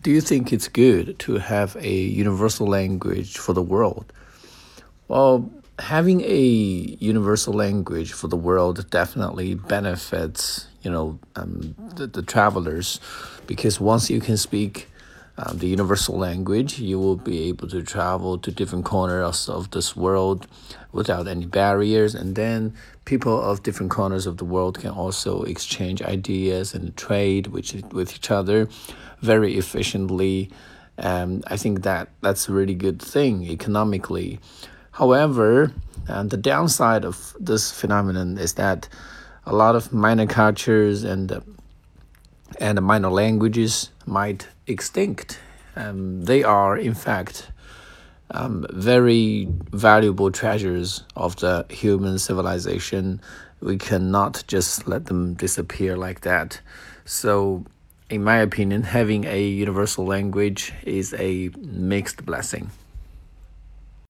do you think it's good to have a universal language for the world? Well, having a universal language for the world definitely benefits, you know, um, the, the travelers, because once you can speak um, the universal language, you will be able to travel to different corners of this world without any barriers. And then people of different corners of the world can also exchange ideas and trade with, with each other very efficiently. And I think that that's a really good thing economically. However, and the downside of this phenomenon is that a lot of minor cultures and and minor languages might extinct. Um, they are, in fact, um, very valuable treasures of the human civilization. We cannot just let them disappear like that. So, in my opinion, having a universal language is a mixed blessing.